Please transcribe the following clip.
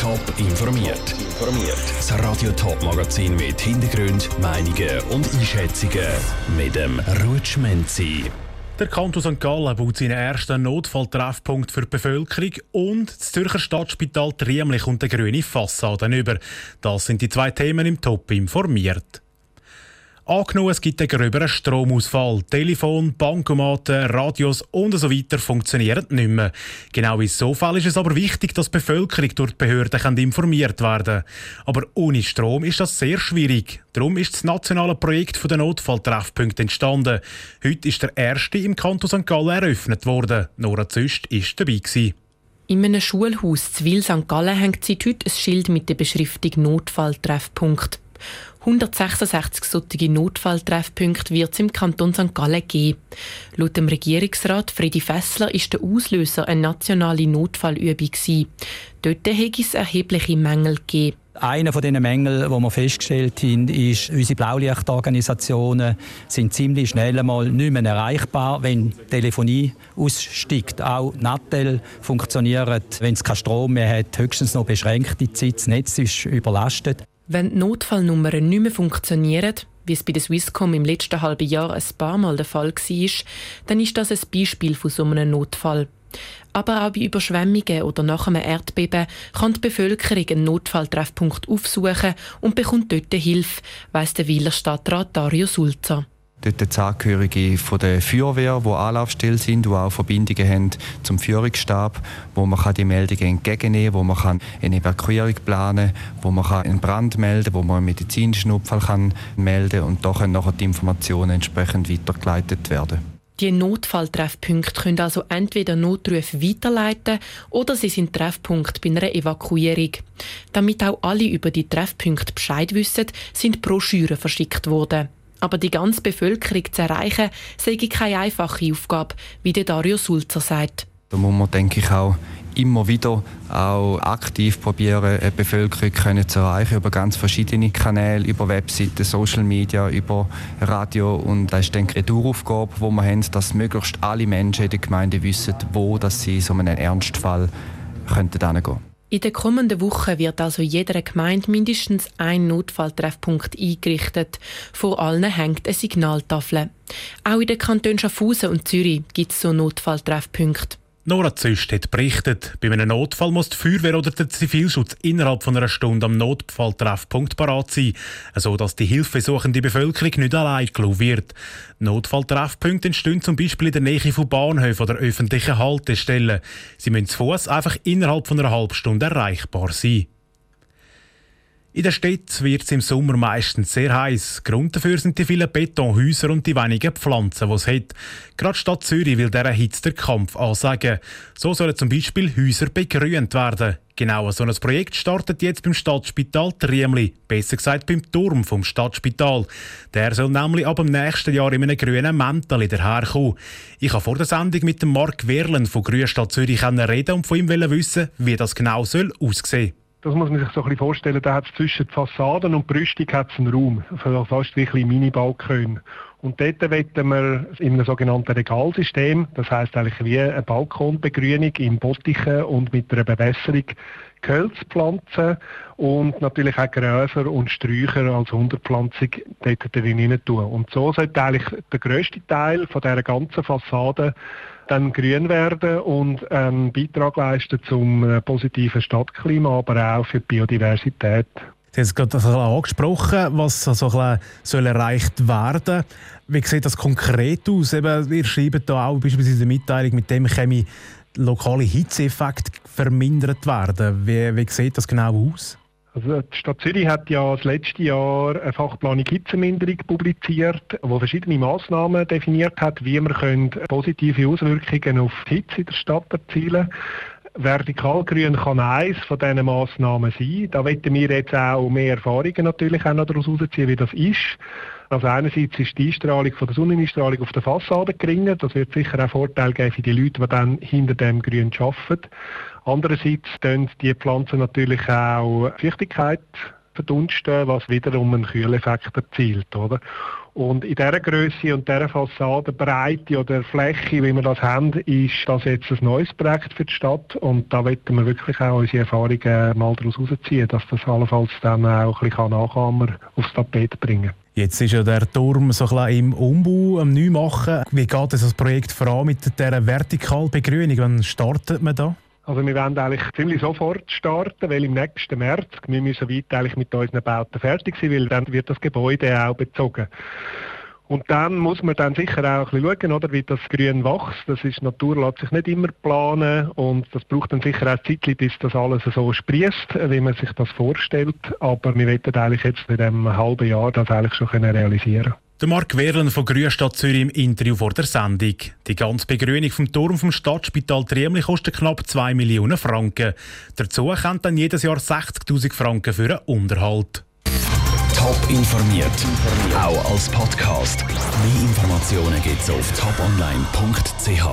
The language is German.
Top informiert. Informiert. Das Radio Top Magazin mit Hintergrund, Meinungen und Einschätzungen mit dem Rutschmenzi. Der Kanton St. Gallen baut seinen ersten Notfalltreffpunkt für die Bevölkerung und das Zürcher Stadtspital Triemlich und der grüne Fassade über. Das sind die zwei Themen im Top informiert. Angenommen, es gibt einen gröberen Stromausfall. Telefon, Bankomaten, Radios und so weiter funktionieren nicht mehr. Genau in so Fall ist es aber wichtig, dass die Bevölkerung durch die Behörden informiert werden kann. Aber ohne Strom ist das sehr schwierig. Darum ist das nationale Projekt der Notfalltreffpunkte entstanden. Heute ist der erste im Kanton St. Gallen eröffnet worden. Nora Züst war dabei. Gewesen. In einem Schulhaus zu Wil St. Gallen hängt seit heute ein Schild mit der Beschriftung Notfalltreffpunkt. 166 solche Notfalltreffpunkte wird es im Kanton St. Gallen geben. Laut dem Regierungsrat Freddy Fessler ist der Auslöser eine nationale Notfallübung. Dort hätte es erhebliche Mängel gegeben. Einer von diesen Mängeln, die wir festgestellt haben, ist, unsere Blaulichtorganisationen sind ziemlich schnell einmal nicht mehr erreichbar, wenn die Telefonie aussteigt. Auch Nattel funktioniert, wenn es keinen Strom mehr hat, höchstens noch beschränkte Zeit. Das Netz ist überlastet. Wenn die Notfallnummern nicht mehr funktionieren, wie es bei der Swisscom im letzten halben Jahr ein paar Mal der Fall war, dann ist das ein Beispiel von so einem Notfall. Aber auch bei Überschwemmungen oder nach einem Erdbeben kann die Bevölkerung einen Notfalltreffpunkt aufsuchen und bekommt dort Hilfe, weiss der Wieler Stadtrat Dario Sulzer. Dort die Angehörige von der Feuerwehr, die Anlaufstelle sind, die auch Verbindungen haben zum Führungsstab, wo man die Meldungen entgegennehmen kann, wo man eine Evakuierung planen kann, wo man einen Brand melden kann, wo man einen medizinischen Notfall kann melden kann und da können nachher die Informationen entsprechend weitergeleitet werden. Die Notfalltreffpunkte können also entweder Notrufe weiterleiten oder sie sind Treffpunkt bei einer Evakuierung. Damit auch alle über die Treffpunkte Bescheid wissen, sind Broschüren verschickt worden. Aber die ganze Bevölkerung zu erreichen, sei keine einfache Aufgabe, wie der Dario Sulzer sagt. Da muss man, denke ich, auch immer wieder auch aktiv probieren, die Bevölkerung können zu erreichen über ganz verschiedene Kanäle, über Webseiten, Social Media, über Radio. Und das ist denke ich, eine Daueraufgabe, die wir haben, dass möglichst alle Menschen in der Gemeinde wissen, wo dass sie in so einem Ernstfall könnten könnten. In den kommenden Wochen wird also jeder Gemeinde mindestens ein Notfalltreffpunkt eingerichtet. Vor allen hängt eine Signaltafel. Auch in den Kantonen Schaffhausen und Zürich gibt es so Notfalltreffpunkte. Nora Züst hat berichtet, bei einem Notfall muss die Feuerwehr oder der Zivilschutz innerhalb von einer Stunde am Notfalltreffpunkt parat sein, sodass die hilfesuchende Bevölkerung nicht allein gelassen wird. Notfalltreffpunkte entstehen zum Beispiel in der Nähe von Bahnhöfen oder öffentlichen Haltestellen. Sie müssen zu Fuß einfach innerhalb von einer halben Stunde erreichbar sein. In der Stadt wird es im Sommer meistens sehr heiß. Grund dafür sind die vielen Betonhäuser und die wenigen Pflanzen, die es hat. Gerade die Stadt Zürich will dieser Hitze den Kampf ansagen. So sollen zum Beispiel Häuser begrünt werden. Genau so ein Projekt startet jetzt beim Stadtspital Triemli, besser gesagt beim Turm vom Stadtspital. Der soll nämlich ab dem nächsten Jahr in einem grünen Mäntel daherkommen. Ich habe vor der Sendung mit dem Mark Werlen von Grünstadt Zürich reden und von ihm wissen, wie das genau soll aussehen das muss man sich so ein bisschen vorstellen, da hat es zwischen Fassaden und Brüstung hat's einen Raum, fast wie ein Mini-Balkon. Und dort wollen wir in einem sogenannten Regalsystem, das heißt eigentlich wie eine Balkonbegrünung in Bottichen und mit einer Bewässerung Gehölz pflanzen und natürlich auch Gräser und Sträucher als Unterpflanzung dort drin tun. Und so sollte eigentlich der grösste Teil von dieser ganzen Fassade dann grün werden und einen Beitrag leisten zum äh, positiven Stadtklima, aber auch für die Biodiversität. Sie haben es gerade angesprochen, was so ein soll erreicht werden Wie sieht das konkret aus? Eben, wir schreiben da auch beispielsweise in der Mitteilung, mit dem käme lokale Hitzeeffekt vermindert werden. Wie, wie sieht das genau aus? Also die Stadt Zürich hat ja das letzte Jahr eine Fachplanung Hitzeminderung publiziert, wo verschiedene Maßnahmen definiert hat, wie man positive Auswirkungen auf die Hitze in der Stadt erzielen können. Vertikalgrün kann eines von diesen Massnahmen sein. Da wollen wir jetzt auch mehr Erfahrungen natürlich auch noch daraus herausziehen, wie das ist. Also einerseits ist die Einstrahlung von der Sonneneinstrahlung auf der Fassade geringer. Das wird sicher auch Vorteil geben für die Leute, die dann hinter dem Grün arbeiten. Andererseits tun die Pflanzen natürlich auch Feuchtigkeit verdunsten, was wiederum einen Kühleffekt erzielt. Oder? Und in dieser Größe und dieser Fassadenbreite oder Fläche, wie wir das haben, ist das jetzt ein neues Projekt für die Stadt. Und da wollen wir wirklich auch unsere Erfahrungen mal daraus herausziehen, dass das allenfalls dann auch ein bisschen Nachahmer aufs Tapet bringen Jetzt ist ja der Turm so ein im Umbau, am Neumachen. Wie geht das Projekt voran mit dieser Vertikalbegrünung? Wann startet man da? Also wir werden eigentlich ziemlich sofort starten, weil im nächsten März, wir müssen weit eigentlich mit unseren Bauten fertig sein, weil dann wird das Gebäude auch bezogen. Und dann muss man dann sicher auch ein bisschen schauen, oder, wie das Grün wächst. Das ist, Natur lässt sich nicht immer planen und das braucht dann sicher auch Zeit, bis das alles so sprießt, wie man sich das vorstellt. Aber wir wollen eigentlich jetzt in diesem halben Jahr das eigentlich schon realisieren können. Der Mark Werlen von Grünstadt Zürich im Interview vor der Sendung. Die ganze Begrünung vom Turm vom Stadtspital Triemli kostet knapp 2 Millionen Franken. Dazu kommt dann jedes Jahr 60.000 Franken für einen Unterhalt. Top informiert, auch als Podcast. Mehr Informationen gibt's auf toponline.ch.